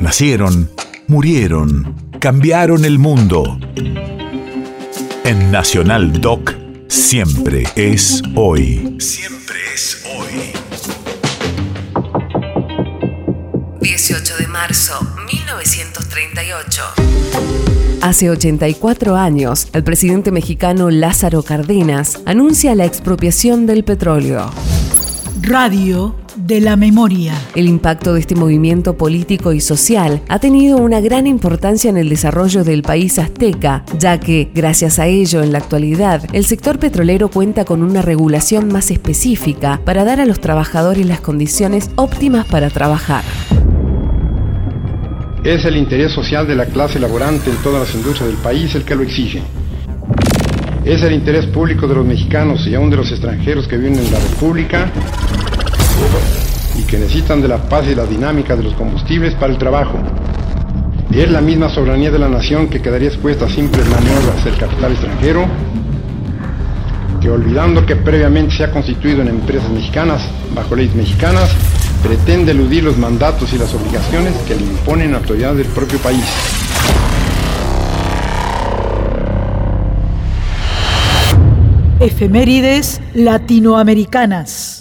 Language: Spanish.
Nacieron, murieron, cambiaron el mundo. En Nacional Doc, siempre es hoy. Siempre es hoy. 18 de marzo, 1938. Hace 84 años, el presidente mexicano Lázaro Cárdenas anuncia la expropiación del petróleo. Radio de la memoria. El impacto de este movimiento político y social ha tenido una gran importancia en el desarrollo del país azteca, ya que, gracias a ello, en la actualidad, el sector petrolero cuenta con una regulación más específica para dar a los trabajadores las condiciones óptimas para trabajar. Es el interés social de la clase laborante en todas las industrias del país el que lo exige. Es el interés público de los mexicanos y aún de los extranjeros que viven en la República y que necesitan de la paz y la dinámica de los combustibles para el trabajo. Es la misma soberanía de la nación que quedaría expuesta a simples maniobras del capital extranjero, que olvidando que previamente se ha constituido en empresas mexicanas, bajo leyes mexicanas, pretende eludir los mandatos y las obligaciones que le imponen autoridades del propio país. Efemérides latinoamericanas.